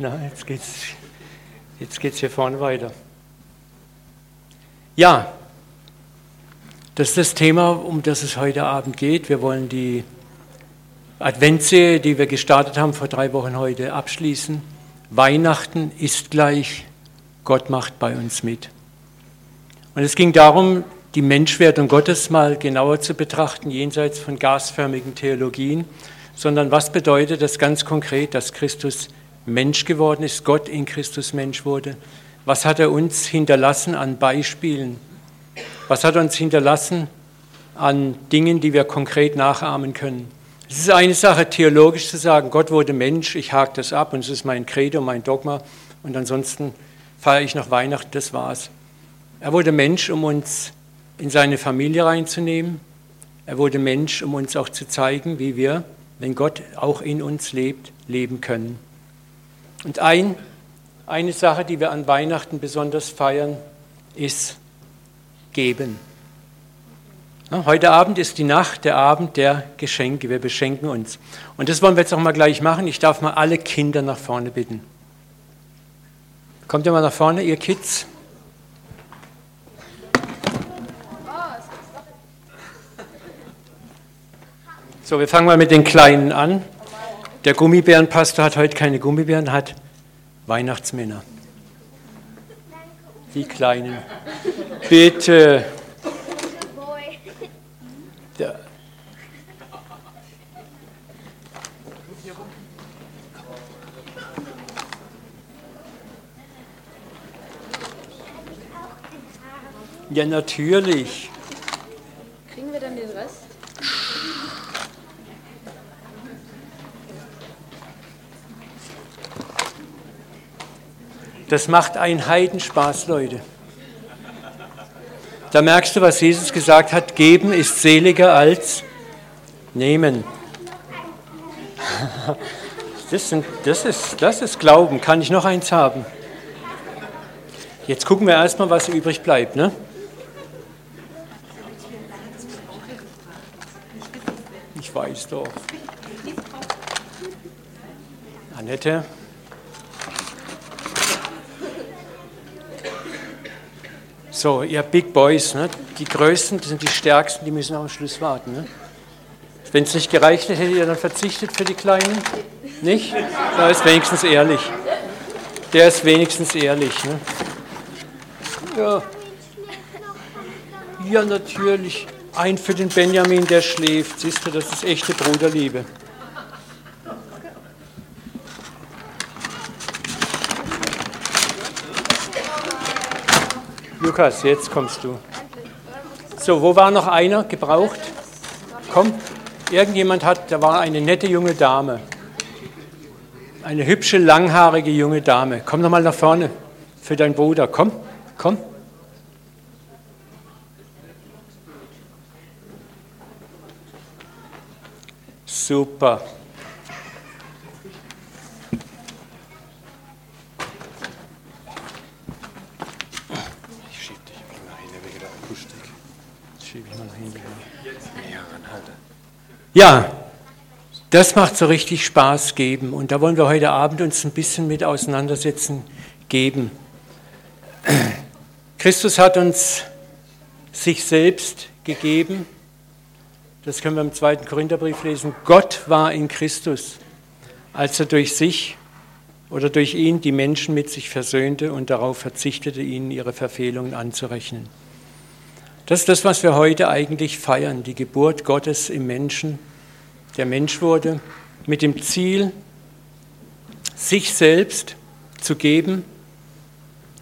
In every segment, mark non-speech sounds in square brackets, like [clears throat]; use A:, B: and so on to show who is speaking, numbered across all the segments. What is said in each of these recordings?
A: Na, jetzt geht's, jetzt geht's hier vorne weiter. Ja, das ist das Thema, um das es heute Abend geht. Wir wollen die Adventserie, die wir gestartet haben vor drei Wochen heute, abschließen. Weihnachten ist gleich, Gott macht bei uns mit. Und es ging darum, die Menschwerdung Gottes mal genauer zu betrachten, jenseits von gasförmigen Theologien, sondern was bedeutet das ganz konkret, dass Christus Mensch geworden ist, Gott in Christus Mensch wurde? Was hat er uns hinterlassen an Beispielen? Was hat er uns hinterlassen an Dingen, die wir konkret nachahmen können? Es ist eine Sache, theologisch zu sagen, Gott wurde Mensch, ich hake das ab und es ist mein Credo, mein Dogma und ansonsten feiere ich noch Weihnachten, das war's. Er wurde Mensch, um uns in seine Familie reinzunehmen. Er wurde Mensch, um uns auch zu zeigen, wie wir, wenn Gott auch in uns lebt, leben können. Und ein, eine Sache, die wir an Weihnachten besonders feiern, ist Geben. Heute Abend ist die Nacht, der Abend der Geschenke. Wir beschenken uns. Und das wollen wir jetzt auch mal gleich machen. Ich darf mal alle Kinder nach vorne bitten. Kommt ihr mal nach vorne, ihr Kids? So, wir fangen mal mit den Kleinen an. Der Gummibärenpastor hat heute keine Gummibären, hat Weihnachtsmänner. Die Kleinen. Bitte. Ja, natürlich.
B: Kriegen wir dann den Rest?
A: Das macht einen Heidenspaß, Leute. Da merkst du, was Jesus gesagt hat, geben ist seliger als nehmen. [laughs] Das, sind, das, ist, das ist Glauben. Kann ich noch eins haben? Jetzt gucken wir erstmal, was übrig bleibt. Ne? Ich weiß doch. Annette. So, ihr Big Boys, ne? die Größten, das sind die Stärksten, die müssen am Schluss warten. Ne? Wenn es nicht gereicht hätte, hättet ihr dann verzichtet für die Kleinen? Nicht? Da ist wenigstens ehrlich. Der ist wenigstens ehrlich. Ne? Ja. ja, natürlich. Ein für den Benjamin, der schläft. Siehst du, das ist echte Bruderliebe. Lukas, jetzt kommst du. So, wo war noch einer gebraucht? Komm, irgendjemand hat, da war eine nette junge Dame. Eine hübsche, langhaarige junge Dame. Komm noch mal nach vorne für deinen Bruder. Komm. Komm. Super. Ich schieb dich mal nach Akustik. Schieb ich mal hinten. Ja, anhalte. Ja, das macht so richtig Spaß geben und da wollen wir heute Abend uns ein bisschen mit auseinandersetzen, geben. Christus hat uns sich selbst gegeben. Das können wir im zweiten Korintherbrief lesen. Gott war in Christus, als er durch sich oder durch ihn die Menschen mit sich versöhnte und darauf verzichtete, ihnen ihre Verfehlungen anzurechnen. Das ist das, was wir heute eigentlich feiern, die Geburt Gottes im Menschen. Der Mensch wurde mit dem Ziel, sich selbst zu geben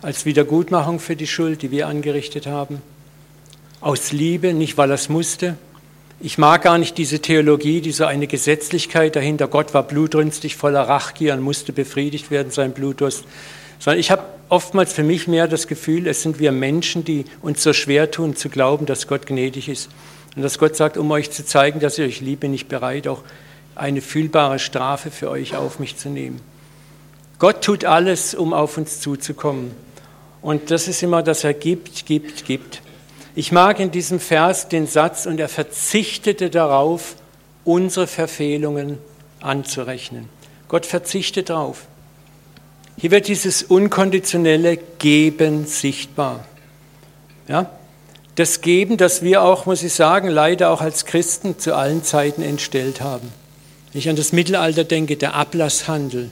A: als Wiedergutmachung für die Schuld, die wir angerichtet haben. Aus Liebe, nicht weil er es musste. Ich mag gar nicht diese Theologie, diese eine Gesetzlichkeit dahinter. Gott war blutrünstig, voller Rachgier und musste befriedigt werden, sein Blutdurst. Sondern ich habe oftmals für mich mehr das Gefühl, es sind wir Menschen, die uns so schwer tun, zu glauben, dass Gott gnädig ist. Und dass Gott sagt, um euch zu zeigen, dass ich euch liebe, bin ich bereit, auch eine fühlbare Strafe für euch auf mich zu nehmen. Gott tut alles, um auf uns zuzukommen. Und das ist immer, dass er gibt, gibt, gibt. Ich mag in diesem Vers den Satz, und er verzichtete darauf, unsere Verfehlungen anzurechnen. Gott verzichtet darauf. Hier wird dieses unkonditionelle Geben sichtbar. Ja? Das Geben, das wir auch, muss ich sagen, leider auch als Christen zu allen Zeiten entstellt haben. Wenn ich an das Mittelalter denke, der Ablasshandel,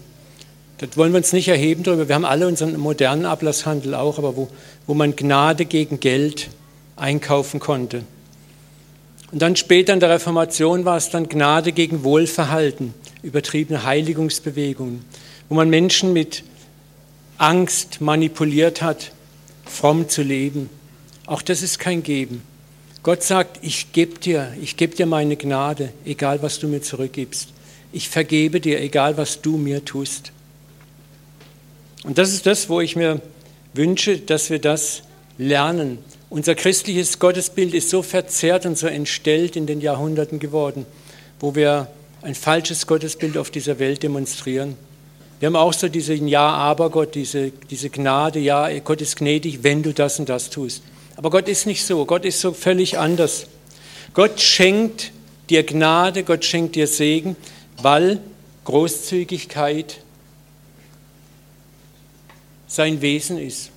A: das wollen wir uns nicht erheben darüber. Wir haben alle unseren modernen Ablasshandel auch, aber wo, wo man Gnade gegen Geld einkaufen konnte. Und dann später in der Reformation war es dann Gnade gegen Wohlverhalten, übertriebene Heiligungsbewegungen, wo man Menschen mit Angst manipuliert hat, fromm zu leben. Auch das ist kein Geben. Gott sagt, ich gebe dir, ich gebe dir meine Gnade, egal was du mir zurückgibst. Ich vergebe dir, egal was du mir tust. Und das ist das, wo ich mir wünsche, dass wir das lernen. Unser christliches Gottesbild ist so verzerrt und so entstellt in den Jahrhunderten geworden, wo wir ein falsches Gottesbild auf dieser Welt demonstrieren. Wir haben auch so diesen Ja, aber Gott, diese, diese Gnade, ja, Gott ist gnädig, wenn du das und das tust. Aber Gott ist nicht so, Gott ist so völlig anders. Gott schenkt dir Gnade, Gott schenkt dir Segen, weil Großzügigkeit sein Wesen ist.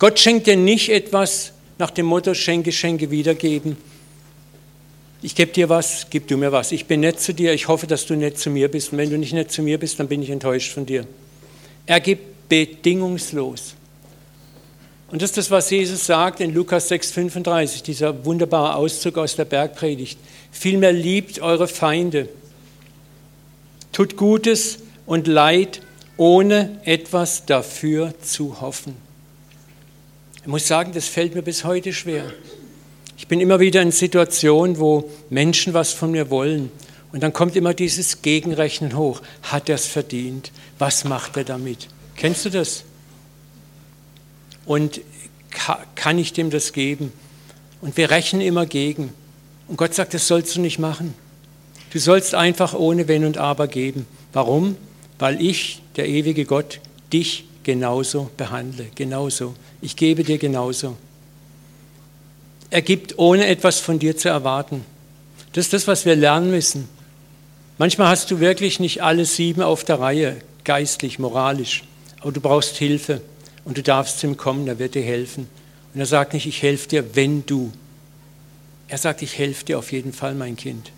A: Gott schenkt dir nicht etwas nach dem Motto Schenke, Schenke, wiedergeben. Ich gebe dir was, gib du mir was. Ich bin nett zu dir, ich hoffe, dass du nett zu mir bist. Und wenn du nicht nett zu mir bist, dann bin ich enttäuscht von dir. Er gibt bedingungslos. Und das ist das, was Jesus sagt in Lukas 6,35, dieser wunderbare Auszug aus der Bergpredigt. Vielmehr liebt eure Feinde, tut Gutes und Leid ohne etwas dafür zu hoffen. Ich muss sagen, das fällt mir bis heute schwer. Ich bin immer wieder in Situationen, wo Menschen was von mir wollen. Und dann kommt immer dieses Gegenrechnen hoch. Hat er es verdient? Was macht er damit? Kennst du das? Und kann ich dem das geben? Und wir rechnen immer gegen. Und Gott sagt, das sollst du nicht machen. Du sollst einfach ohne Wenn und Aber geben. Warum? Weil ich der ewige Gott dich genauso behandle, genauso. Ich gebe dir genauso. Er gibt, ohne etwas von dir zu erwarten. Das ist das, was wir lernen müssen. Manchmal hast du wirklich nicht alle sieben auf der Reihe, geistlich, moralisch, aber du brauchst Hilfe und du darfst zu ihm kommen, er wird dir helfen. Und er sagt nicht, ich helfe dir, wenn du. Er sagt, ich helfe dir auf jeden Fall, mein Kind.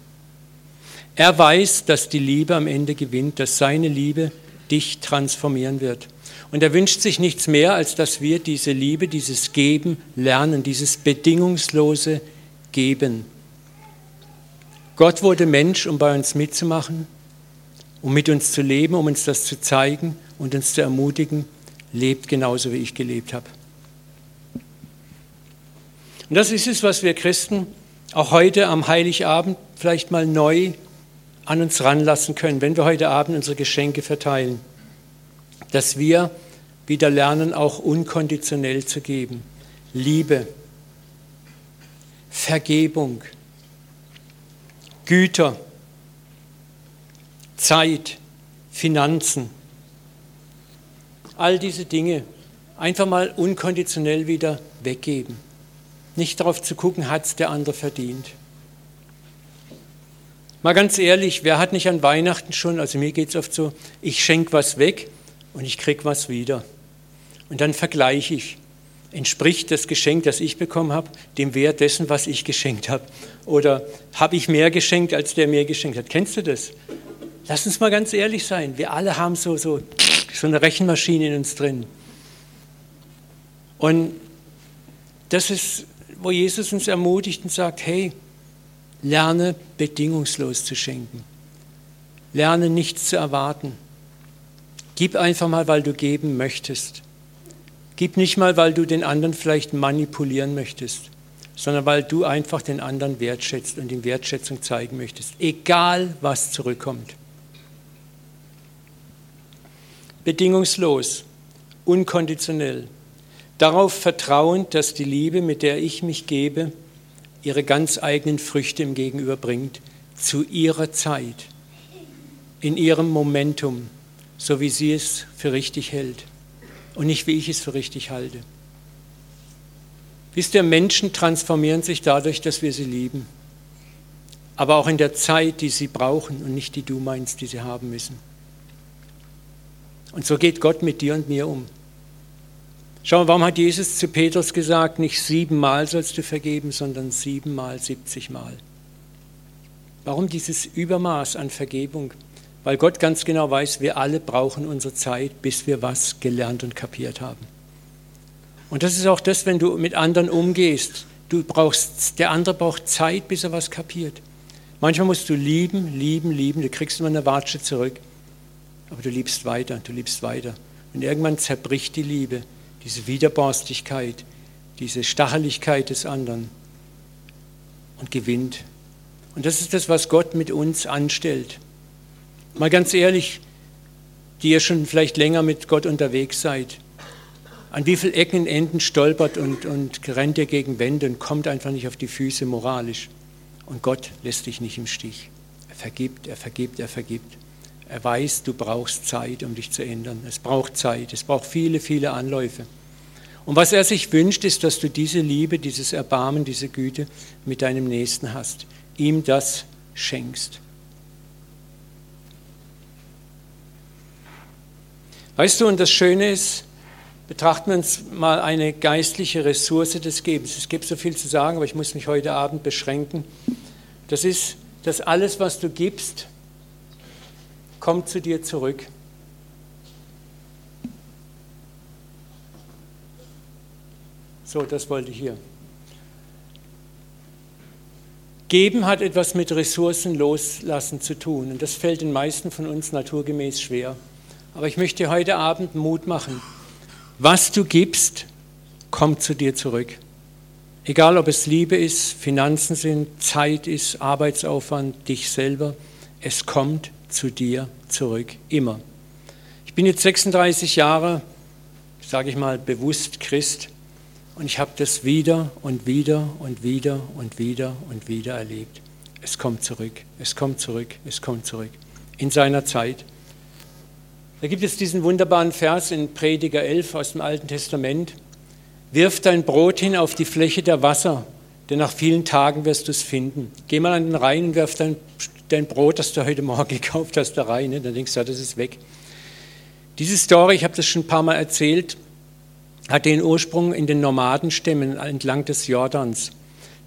A: Er weiß, dass die Liebe am Ende gewinnt, dass seine Liebe dich transformieren wird. Und er wünscht sich nichts mehr, als dass wir diese Liebe, dieses Geben lernen, dieses bedingungslose Geben. Gott wurde Mensch, um bei uns mitzumachen, um mit uns zu leben, um uns das zu zeigen und uns zu ermutigen, lebt genauso, wie ich gelebt habe. Und das ist es, was wir Christen auch heute am Heiligabend vielleicht mal neu an uns ranlassen können, wenn wir heute Abend unsere Geschenke verteilen, dass wir wieder lernen, auch unkonditionell zu geben. Liebe, Vergebung, Güter, Zeit, Finanzen, all diese Dinge einfach mal unkonditionell wieder weggeben. Nicht darauf zu gucken, hat es der andere verdient. Mal ganz ehrlich, wer hat nicht an Weihnachten schon, also mir geht es oft so, ich schenke was weg und ich kriege was wieder. Und dann vergleiche ich, entspricht das Geschenk, das ich bekommen habe, dem Wert dessen, was ich geschenkt habe? Oder habe ich mehr geschenkt, als der mir geschenkt hat? Kennst du das? Lass uns mal ganz ehrlich sein. Wir alle haben so, so, so eine Rechenmaschine in uns drin. Und das ist, wo Jesus uns ermutigt und sagt, hey, Lerne bedingungslos zu schenken. Lerne nichts zu erwarten. Gib einfach mal, weil du geben möchtest. Gib nicht mal, weil du den anderen vielleicht manipulieren möchtest, sondern weil du einfach den anderen wertschätzt und ihm Wertschätzung zeigen möchtest, egal was zurückkommt. Bedingungslos, unkonditionell, darauf vertrauend, dass die Liebe, mit der ich mich gebe, ihre ganz eigenen Früchte im Gegenüber bringt, zu ihrer Zeit, in ihrem Momentum, so wie sie es für richtig hält und nicht wie ich es für richtig halte. Wisst ihr, Menschen transformieren sich dadurch, dass wir sie lieben, aber auch in der Zeit, die sie brauchen und nicht die du meinst, die sie haben müssen. Und so geht Gott mit dir und mir um. Schau mal, warum hat Jesus zu Petrus gesagt, nicht siebenmal sollst du vergeben, sondern siebenmal, siebzigmal? Warum dieses Übermaß an Vergebung? Weil Gott ganz genau weiß, wir alle brauchen unsere Zeit, bis wir was gelernt und kapiert haben. Und das ist auch das, wenn du mit anderen umgehst. Du brauchst, der andere braucht Zeit, bis er was kapiert. Manchmal musst du lieben, lieben, lieben. Du kriegst immer eine Watsche zurück. Aber du liebst weiter, du liebst weiter. Und irgendwann zerbricht die Liebe diese Widerborstigkeit, diese Stacheligkeit des anderen und gewinnt. Und das ist das, was Gott mit uns anstellt. Mal ganz ehrlich, die ihr schon vielleicht länger mit Gott unterwegs seid, an wie vielen Ecken und Enden stolpert und, und rennt ihr gegen Wände und kommt einfach nicht auf die Füße moralisch. Und Gott lässt dich nicht im Stich. Er vergibt, er vergibt, er vergibt. Er weiß, du brauchst Zeit, um dich zu ändern. Es braucht Zeit, es braucht viele, viele Anläufe. Und was er sich wünscht, ist, dass du diese Liebe, dieses Erbarmen, diese Güte mit deinem Nächsten hast. Ihm das schenkst. Weißt du, und das Schöne ist, betrachten wir uns mal eine geistliche Ressource des Gebens. Es gibt so viel zu sagen, aber ich muss mich heute Abend beschränken. Das ist, dass alles, was du gibst, kommt zu dir zurück. So, das wollte ich hier. Geben hat etwas mit Ressourcen loslassen zu tun und das fällt den meisten von uns naturgemäß schwer. Aber ich möchte heute Abend Mut machen. Was du gibst, kommt zu dir zurück. Egal ob es Liebe ist, Finanzen sind, Zeit ist, Arbeitsaufwand, dich selber, es kommt zu dir zurück, immer. Ich bin jetzt 36 Jahre, sage ich mal bewusst Christ, und ich habe das wieder und wieder und wieder und wieder und wieder erlebt. Es kommt zurück, es kommt zurück, es kommt zurück. In seiner Zeit. Da gibt es diesen wunderbaren Vers in Prediger 11 aus dem Alten Testament. Wirf dein Brot hin auf die Fläche der Wasser, denn nach vielen Tagen wirst du es finden. Geh mal an den Rhein und wirf dein dein Brot, das du heute Morgen [laughs] gekauft hast, da rein. Ne? Dann denkst du, ja, das ist weg. Diese Story, ich habe das schon ein paar Mal erzählt, hat den Ursprung in den Nomadenstämmen entlang des Jordans.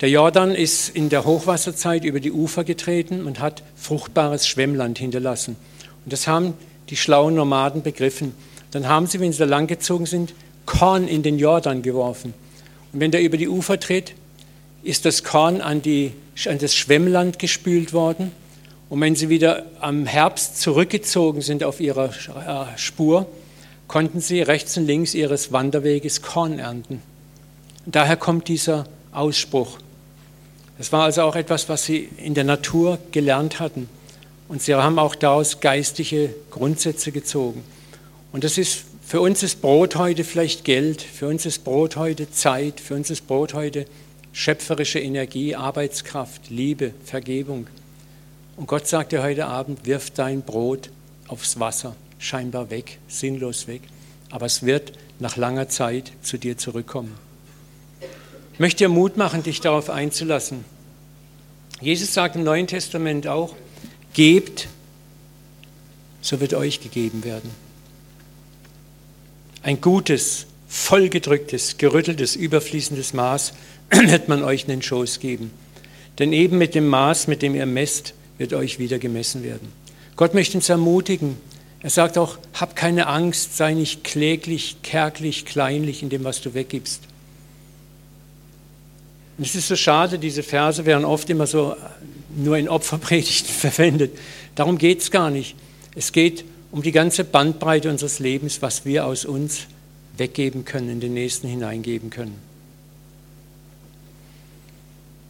A: Der Jordan ist in der Hochwasserzeit über die Ufer getreten und hat fruchtbares Schwemmland hinterlassen. Und das haben die schlauen Nomaden begriffen. Dann haben sie, wenn sie da langgezogen sind, Korn in den Jordan geworfen. Und wenn der über die Ufer tritt, ist das Korn an, die, an das Schwemmland gespült worden und wenn sie wieder am Herbst zurückgezogen sind auf ihrer äh, Spur, konnten sie rechts und links ihres Wanderweges Korn ernten. Daher kommt dieser Ausspruch. Das war also auch etwas, was sie in der Natur gelernt hatten. Und sie haben auch daraus geistige Grundsätze gezogen. Und das ist für uns ist Brot heute vielleicht Geld, für uns ist Brot heute Zeit, für uns ist Brot heute schöpferische Energie, Arbeitskraft, Liebe, Vergebung. Und Gott sagt dir heute Abend, wirf dein Brot aufs Wasser, scheinbar weg, sinnlos weg. Aber es wird nach langer Zeit zu dir zurückkommen. Ich möchte dir Mut machen, dich darauf einzulassen. Jesus sagt im Neuen Testament auch, gebt, so wird euch gegeben werden. Ein gutes, vollgedrücktes, gerütteltes, überfließendes Maß [clears throat] wird man euch in den Schoß geben. Denn eben mit dem Maß, mit dem ihr messt, wird euch wieder gemessen werden. Gott möchte uns ermutigen. Er sagt auch, hab keine Angst, sei nicht kläglich, kärglich, kleinlich in dem, was du weggibst. Und es ist so schade, diese Verse werden oft immer so nur in Opferpredigten [laughs] verwendet. Darum geht es gar nicht. Es geht um die ganze Bandbreite unseres Lebens, was wir aus uns weggeben können, in den Nächsten hineingeben können.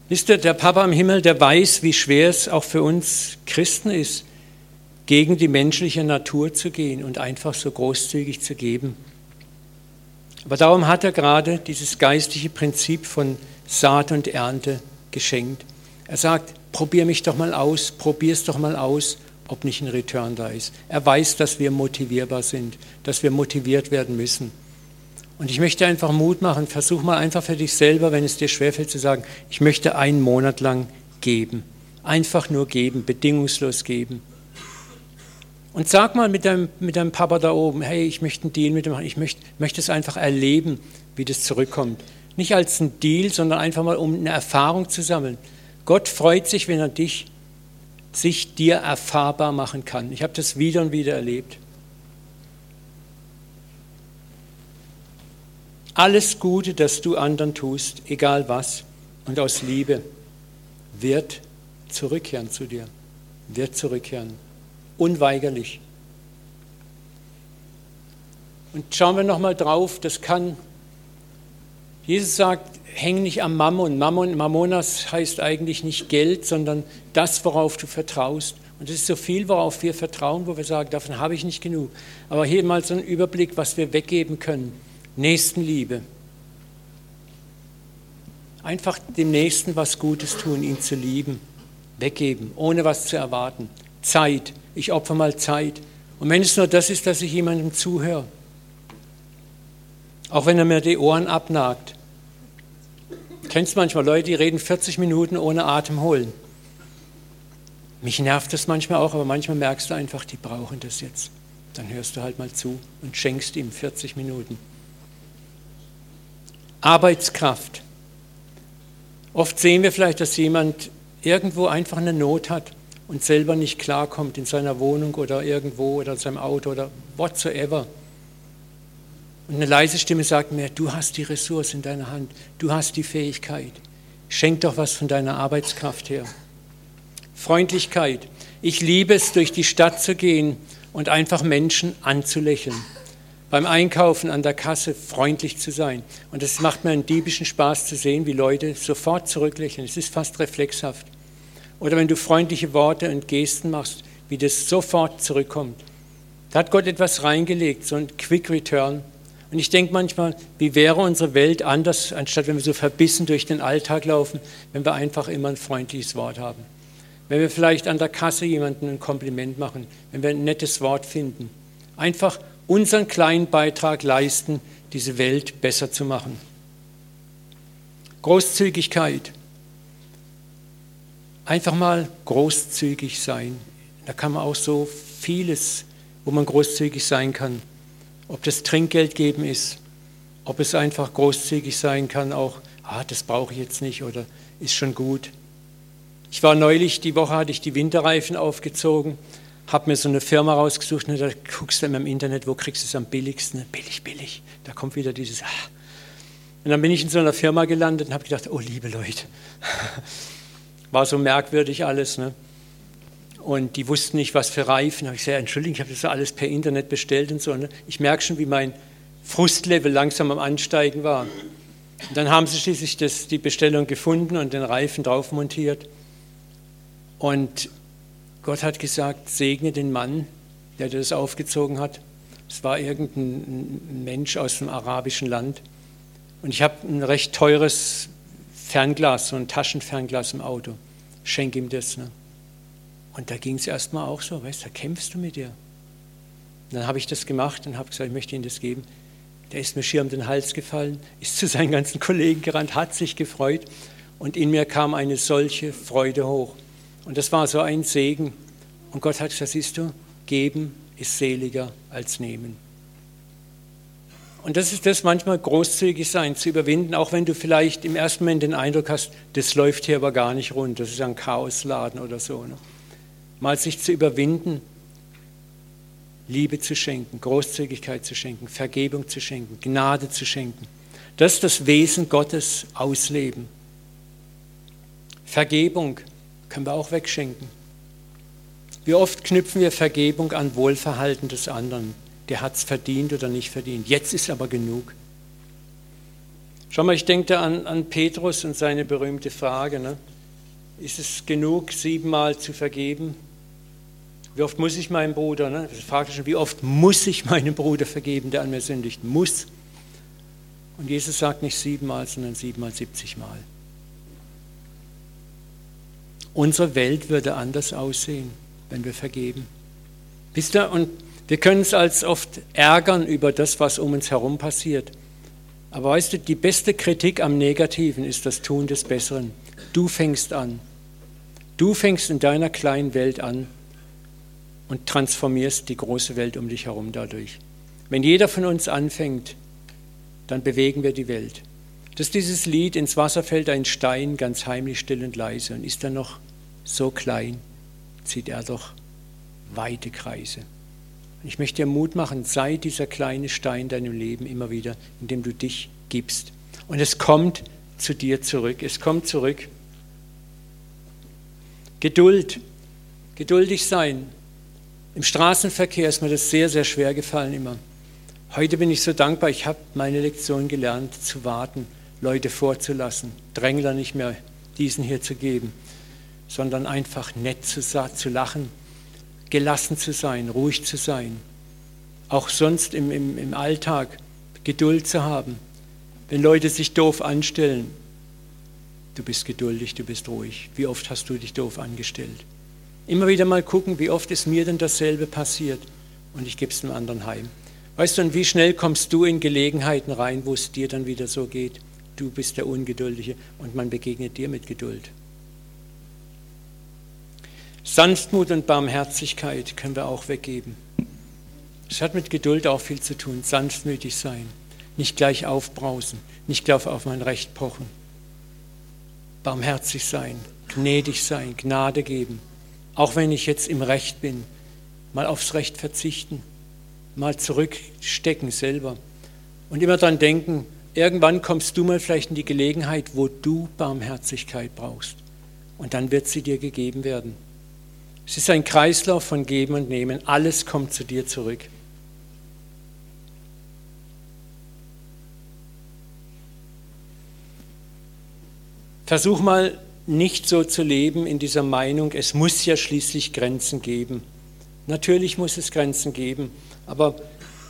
A: Wisst ihr, der Papa im Himmel, der weiß, wie schwer es auch für uns Christen ist, gegen die menschliche Natur zu gehen und einfach so großzügig zu geben. Aber darum hat er gerade dieses geistliche Prinzip von Saat und Ernte geschenkt. Er sagt, probier mich doch mal aus, probier es doch mal aus, ob nicht ein Return da ist. Er weiß, dass wir motivierbar sind, dass wir motiviert werden müssen. Und ich möchte einfach Mut machen, versuch mal einfach für dich selber, wenn es dir schwerfällt, zu sagen, ich möchte einen Monat lang geben. Einfach nur geben, bedingungslos geben. Und sag mal mit deinem, mit deinem Papa da oben, hey, ich möchte einen Deal mit dem machen, ich möchte, möchte es einfach erleben, wie das zurückkommt. Nicht als ein Deal, sondern einfach mal, um eine Erfahrung zu sammeln. Gott freut sich, wenn er dich, sich dir erfahrbar machen kann. Ich habe das wieder und wieder erlebt. Alles Gute, das du anderen tust, egal was, und aus Liebe, wird zurückkehren zu dir, wird zurückkehren unweigerlich. Und schauen wir nochmal drauf, das kann, Jesus sagt, häng nicht am Mammon. Mammon. Mammonas heißt eigentlich nicht Geld, sondern das, worauf du vertraust. Und es ist so viel, worauf wir vertrauen, wo wir sagen, davon habe ich nicht genug. Aber hier mal so ein Überblick, was wir weggeben können. Nächstenliebe. Einfach dem Nächsten was Gutes tun, ihn zu lieben. Weggeben, ohne was zu erwarten. Zeit ich opfer mal Zeit. Und wenn es nur das ist, dass ich jemandem zuhöre, auch wenn er mir die Ohren abnagt. Du kennst manchmal Leute, die reden 40 Minuten ohne Atem holen. Mich nervt das manchmal auch, aber manchmal merkst du einfach, die brauchen das jetzt. Dann hörst du halt mal zu und schenkst ihm 40 Minuten. Arbeitskraft. Oft sehen wir vielleicht, dass jemand irgendwo einfach eine Not hat und selber nicht klarkommt in seiner Wohnung oder irgendwo oder in seinem Auto oder whatsoever. Und eine leise Stimme sagt mir, du hast die Ressource in deiner Hand, du hast die Fähigkeit. Schenk doch was von deiner Arbeitskraft her. Freundlichkeit. Ich liebe es, durch die Stadt zu gehen und einfach Menschen anzulächeln. Beim Einkaufen an der Kasse freundlich zu sein. Und es macht mir einen diebischen Spaß zu sehen, wie Leute sofort zurücklächeln. Es ist fast reflexhaft. Oder wenn du freundliche Worte und Gesten machst, wie das sofort zurückkommt. Da hat Gott etwas reingelegt, so ein Quick Return. Und ich denke manchmal, wie wäre unsere Welt anders, anstatt wenn wir so verbissen durch den Alltag laufen, wenn wir einfach immer ein freundliches Wort haben. Wenn wir vielleicht an der Kasse jemandem ein Kompliment machen, wenn wir ein nettes Wort finden. Einfach unseren kleinen Beitrag leisten, diese Welt besser zu machen. Großzügigkeit. Einfach mal großzügig sein. Da kann man auch so vieles, wo man großzügig sein kann. Ob das Trinkgeld geben ist, ob es einfach großzügig sein kann, auch, ah, das brauche ich jetzt nicht oder ist schon gut. Ich war neulich, die Woche hatte ich die Winterreifen aufgezogen, habe mir so eine Firma rausgesucht und da guckst du immer im Internet, wo kriegst du es am billigsten? Billig, billig. Da kommt wieder dieses, ah. Und dann bin ich in so einer Firma gelandet und habe gedacht, oh liebe Leute, [laughs] war so merkwürdig alles. Ne? Und die wussten nicht, was für Reifen. Da habe ich gesagt, Entschuldigung, ich habe das alles per Internet bestellt und so. Ne? Ich merke schon, wie mein Frustlevel langsam am Ansteigen war. Und dann haben sie schließlich das, die Bestellung gefunden und den Reifen drauf montiert. Und Gott hat gesagt, segne den Mann, der das aufgezogen hat. Es war irgendein Mensch aus dem arabischen Land. Und ich habe ein recht teures Fernglas, so ein Taschenfernglas im Auto. Schenk ihm das. Ne? Und da ging es erstmal auch so, weißt du, da kämpfst du mit dir. Und dann habe ich das gemacht und habe gesagt, ich möchte ihm das geben. Der ist mir schier um den Hals gefallen, [laughs] ist zu seinen ganzen Kollegen gerannt, hat sich gefreut und in mir kam eine solche Freude hoch. Und das war so ein Segen. Und Gott hat gesagt, siehst du, geben ist seliger als nehmen. Und das ist das manchmal großzügig sein, zu überwinden, auch wenn du vielleicht im ersten Moment den Eindruck hast, das läuft hier aber gar nicht rund, das ist ein Chaosladen oder so. Ne? Mal sich zu überwinden, Liebe zu schenken, Großzügigkeit zu schenken, Vergebung zu schenken, Gnade zu schenken. Das ist das Wesen Gottes ausleben. Vergebung können wir auch wegschenken. Wie oft knüpfen wir Vergebung an Wohlverhalten des anderen? der hat es verdient oder nicht verdient. Jetzt ist aber genug. Schau mal, ich denke an, an Petrus und seine berühmte Frage. Ne? Ist es genug, siebenmal zu vergeben? Wie oft muss ich meinem Bruder, ne? ich frage schon, wie oft muss ich meinem Bruder vergeben, der an mir sündigt? Muss. Und Jesus sagt nicht siebenmal, sondern siebenmal, siebzigmal. Unsere Welt würde anders aussehen, wenn wir vergeben. Wisst ihr, und wir können uns als oft ärgern über das, was um uns herum passiert. Aber weißt du, die beste Kritik am Negativen ist das Tun des Besseren. Du fängst an. Du fängst in deiner kleinen Welt an. und transformierst die große Welt um dich herum dadurch. Wenn jeder von uns anfängt, dann bewegen wir die Welt. Dass dieses Lied ins Wasser fällt ein Stein, ganz heimlich, still und leise, und ist er noch so klein, zieht er doch weite Kreise. Ich möchte dir Mut machen, sei dieser kleine Stein deinem Leben immer wieder, indem du dich gibst. Und es kommt zu dir zurück. Es kommt zurück. Geduld, geduldig sein. Im Straßenverkehr ist mir das sehr, sehr schwer gefallen immer. Heute bin ich so dankbar, ich habe meine Lektion gelernt, zu warten, Leute vorzulassen, Drängler nicht mehr diesen hier zu geben, sondern einfach nett zu, zu lachen, gelassen zu sein, ruhig zu sein. Auch sonst im, im, im Alltag Geduld zu haben. Wenn Leute sich doof anstellen, du bist geduldig, du bist ruhig. Wie oft hast du dich doof angestellt? Immer wieder mal gucken, wie oft ist mir denn dasselbe passiert und ich gebe es dem anderen heim. Weißt du, und wie schnell kommst du in Gelegenheiten rein, wo es dir dann wieder so geht? Du bist der Ungeduldige und man begegnet dir mit Geduld. Sanftmut und Barmherzigkeit können wir auch weggeben. Es hat mit Geduld auch viel zu tun. Sanftmütig sein, nicht gleich aufbrausen, nicht gleich auf mein Recht pochen. Barmherzig sein, gnädig sein, Gnade geben. Auch wenn ich jetzt im Recht bin, mal aufs Recht verzichten mal zurückstecken selber und immer daran denken, irgendwann kommst du mal vielleicht in die Gelegenheit, wo du Barmherzigkeit brauchst. Und dann wird sie dir gegeben werden. Es ist ein Kreislauf von Geben und Nehmen. Alles kommt zu dir zurück. Versuch mal nicht so zu leben in dieser Meinung, es muss ja schließlich Grenzen geben. Natürlich muss es Grenzen geben, aber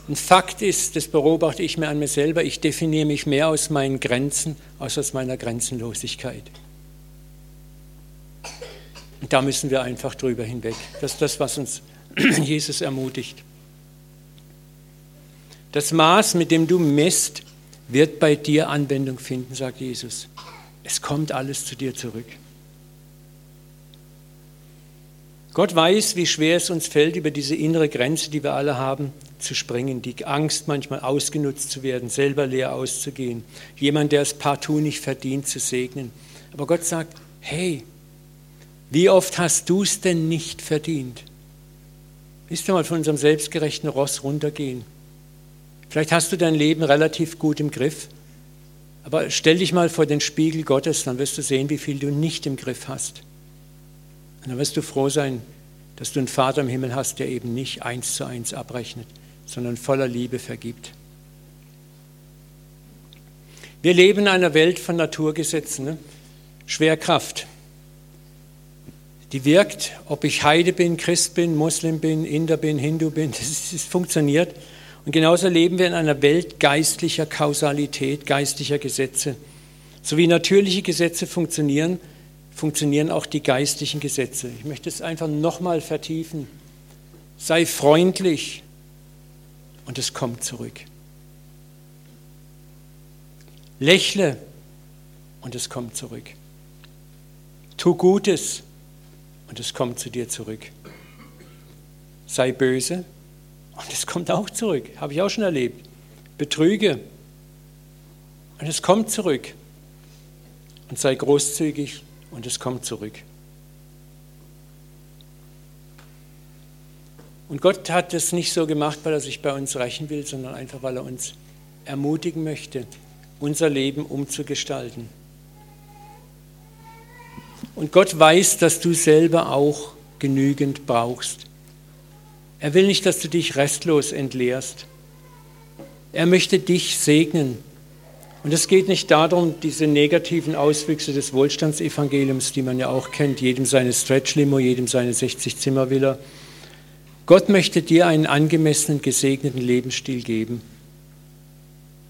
A: ein Fakt ist, das beobachte ich mir an mir selber, ich definiere mich mehr aus meinen Grenzen als aus meiner Grenzenlosigkeit. Und da müssen wir einfach drüber hinweg. Das ist das, was uns [clears throat] Jesus ermutigt. Das Maß, mit dem du misst, wird bei dir Anwendung finden, sagt Jesus. Es kommt alles zu dir zurück. Gott weiß, wie schwer es uns fällt, über diese innere Grenze, die wir alle haben, zu springen. Die Angst, manchmal ausgenutzt zu werden, selber leer auszugehen. Jemand, der es partout nicht verdient, zu segnen. Aber Gott sagt, hey, wie oft hast du es denn nicht verdient? Willst du mal von unserem selbstgerechten Ross runtergehen? Vielleicht hast du dein Leben relativ gut im Griff, aber stell dich mal vor den Spiegel Gottes, dann wirst du sehen, wie viel du nicht im Griff hast. Und dann wirst du froh sein, dass du einen Vater im Himmel hast, der eben nicht eins zu eins abrechnet, sondern voller Liebe vergibt. Wir leben in einer Welt von Naturgesetzen. Ne? Schwerkraft. Die wirkt, ob ich Heide bin, Christ bin, Muslim bin, Inder bin, Hindu bin, [laughs] das, das funktioniert. Und genauso leben wir in einer Welt geistlicher Kausalität, geistlicher Gesetze. So wie natürliche Gesetze funktionieren, funktionieren auch die geistlichen Gesetze. Ich möchte es einfach nochmal vertiefen. Sei freundlich und es kommt zurück. Lächle und es kommt zurück. Tu Gutes und es kommt zu dir zurück. Sei böse und es kommt auch zurück. Habe ich auch schon erlebt. Betrüge und es kommt zurück. Und sei großzügig und es kommt zurück. Und Gott hat es nicht so gemacht, weil er sich bei uns rächen will, sondern einfach, weil er uns ermutigen möchte, unser Leben umzugestalten. Und Gott weiß, dass du selber auch genügend brauchst. Er will nicht, dass du dich restlos entleerst. Er möchte dich segnen und es geht nicht darum, diese negativen Auswüchse des Wohlstandsevangeliums, die man ja auch kennt, jedem seine Stretch-Limo, jedem seine 60-Zimmer-Villa. Gott möchte dir einen angemessenen, gesegneten Lebensstil geben.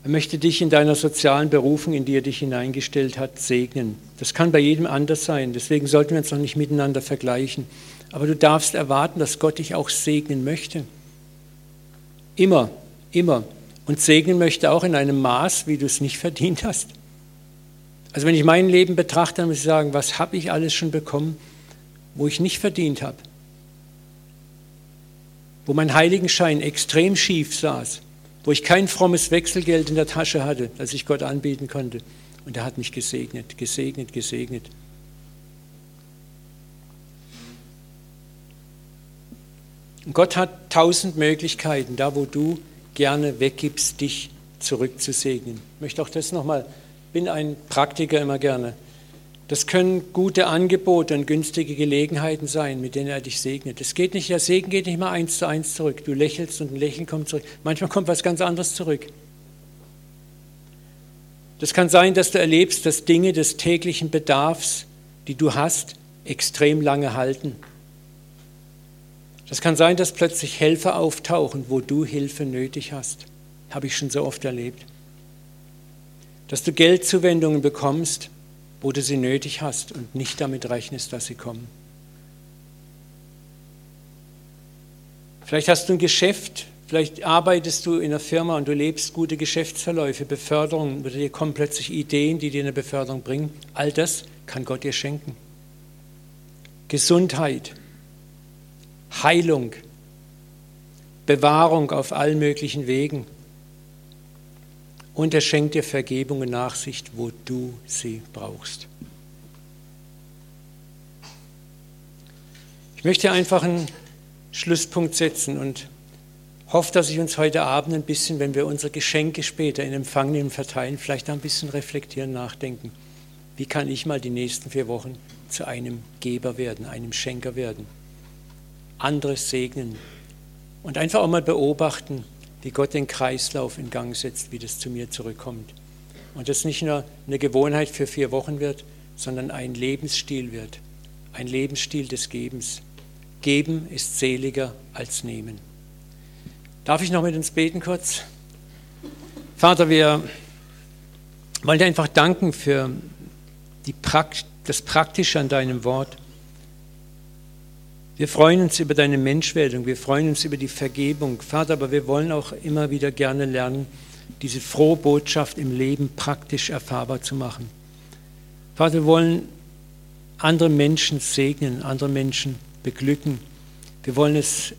A: Er möchte dich in deiner sozialen Berufung, in die er dich hineingestellt hat, segnen. Das kann bei jedem anders sein. Deswegen sollten wir uns noch nicht miteinander vergleichen. Aber du darfst erwarten, dass Gott dich auch segnen möchte. Immer, immer und segnen möchte auch in einem Maß, wie du es nicht [laughs] verdient hast. Also wenn ich mein Leben betrachte, dann muss ich sagen, was habe ich alles schon bekommen, wo ich nicht verdient habe. wo mein Heiligenschein extrem schief saß, wo ich kein frommes Wechselgeld in der Tasche hatte, das ich Gott anbieten konnte. Und er hat mich gesegnet, gesegnet, gesegnet. Und Gott hat tausend Möglichkeiten, da wo du gerne weggibst, dich zurückzusegnen. Ich möchte auch das nochmal, bin ein Praktiker immer gerne. Das können gute Angebote und günstige Gelegenheiten sein, mit denen er dich segnet. Das geht nicht, der Segen geht nicht mal eins zu eins zurück. Du lächelst und ein Lächeln kommt zurück. Manchmal kommt was ganz anderes zurück. Das kann sein, dass du erlebst, dass Dinge des täglichen Bedarfs, die du hast, extrem lange halten. Das kann sein, dass plötzlich Helfer auftauchen, wo du Hilfe nötig hast. Habe ich schon so oft erlebt. Dass du Geldzuwendungen bekommst, wo du sie nötig hast und nicht damit rechnest, dass sie kommen. Vielleicht hast du ein Geschäft, vielleicht arbeitest du in einer Firma und du lebst gute Geschäftsverläufe, Beförderung, oder dir kommen plötzlich Ideen, die dir eine Beförderung bringen. All das kann Gott dir schenken. Gesundheit, Heilung, Bewahrung auf allen möglichen Wegen. Und er schenkt dir Vergebung und Nachsicht, wo du sie brauchst. Ich möchte einfach einen Schlusspunkt setzen und hoffe, dass ich uns heute Abend ein bisschen, wenn wir unsere Geschenke später in Empfang nehmen, verteilen, vielleicht ein bisschen reflektieren, nachdenken. Wie kann ich mal die nächsten vier Wochen zu einem Geber werden, einem Schenker werden? Anderes segnen und einfach auch mal beobachten, wie Gott den Kreislauf in Gang setzt, wie das zu mir zurückkommt. Und das nicht nur eine Gewohnheit für vier Wochen wird, sondern ein Lebensstil wird. Ein Lebensstil des Gebens. Geben ist seliger als nehmen. Darf ich noch mit uns beten kurz? Vater, wir wollen dir einfach danken für Prakt das Praktische an deinem Wort. Wir freuen uns über deine Menschwerdung, wir freuen uns über die Vergebung, Vater, aber wir wollen auch immer wieder gerne lernen, diese frohe Botschaft im Leben praktisch erfahrbar zu machen. Vater, wir wollen andere Menschen segnen, andere Menschen beglücken. Wir wollen es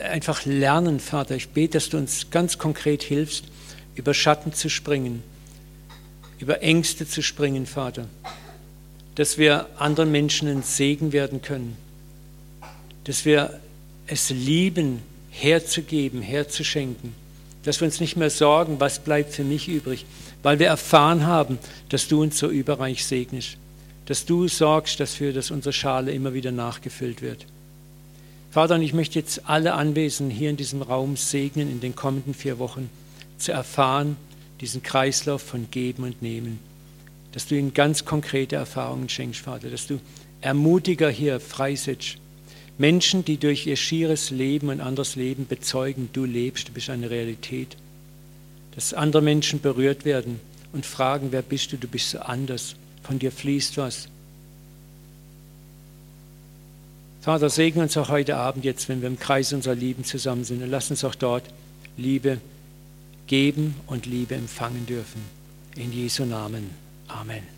A: einfach lernen, Vater. Ich bete, dass du uns ganz konkret hilfst, über Schatten zu springen, über Ängste zu springen, Vater. Dass wir anderen Menschen ein Segen werden können dass wir es lieben, herzugeben, herzuschenken, dass wir uns nicht mehr sorgen, was bleibt für mich übrig, weil wir erfahren haben, dass du uns so überreich segnest, dass du sorgst dafür, dass unsere Schale immer wieder nachgefüllt wird. Vater, und ich möchte jetzt alle Anwesenden hier in diesem Raum segnen, in den kommenden vier Wochen zu erfahren, diesen Kreislauf von Geben und Nehmen, dass du ihnen ganz konkrete Erfahrungen schenkst, Vater, dass du Ermutiger hier freisetzt, Menschen, die durch ihr schieres Leben und anderes Leben bezeugen, du lebst, du bist eine Realität. Dass andere Menschen berührt werden und fragen, wer bist du, du bist so anders, von dir fließt was. Vater, segne uns auch heute Abend jetzt, wenn wir im Kreis unserer Lieben zusammen sind und lass uns auch dort Liebe geben und Liebe empfangen dürfen. In Jesu Namen. Amen.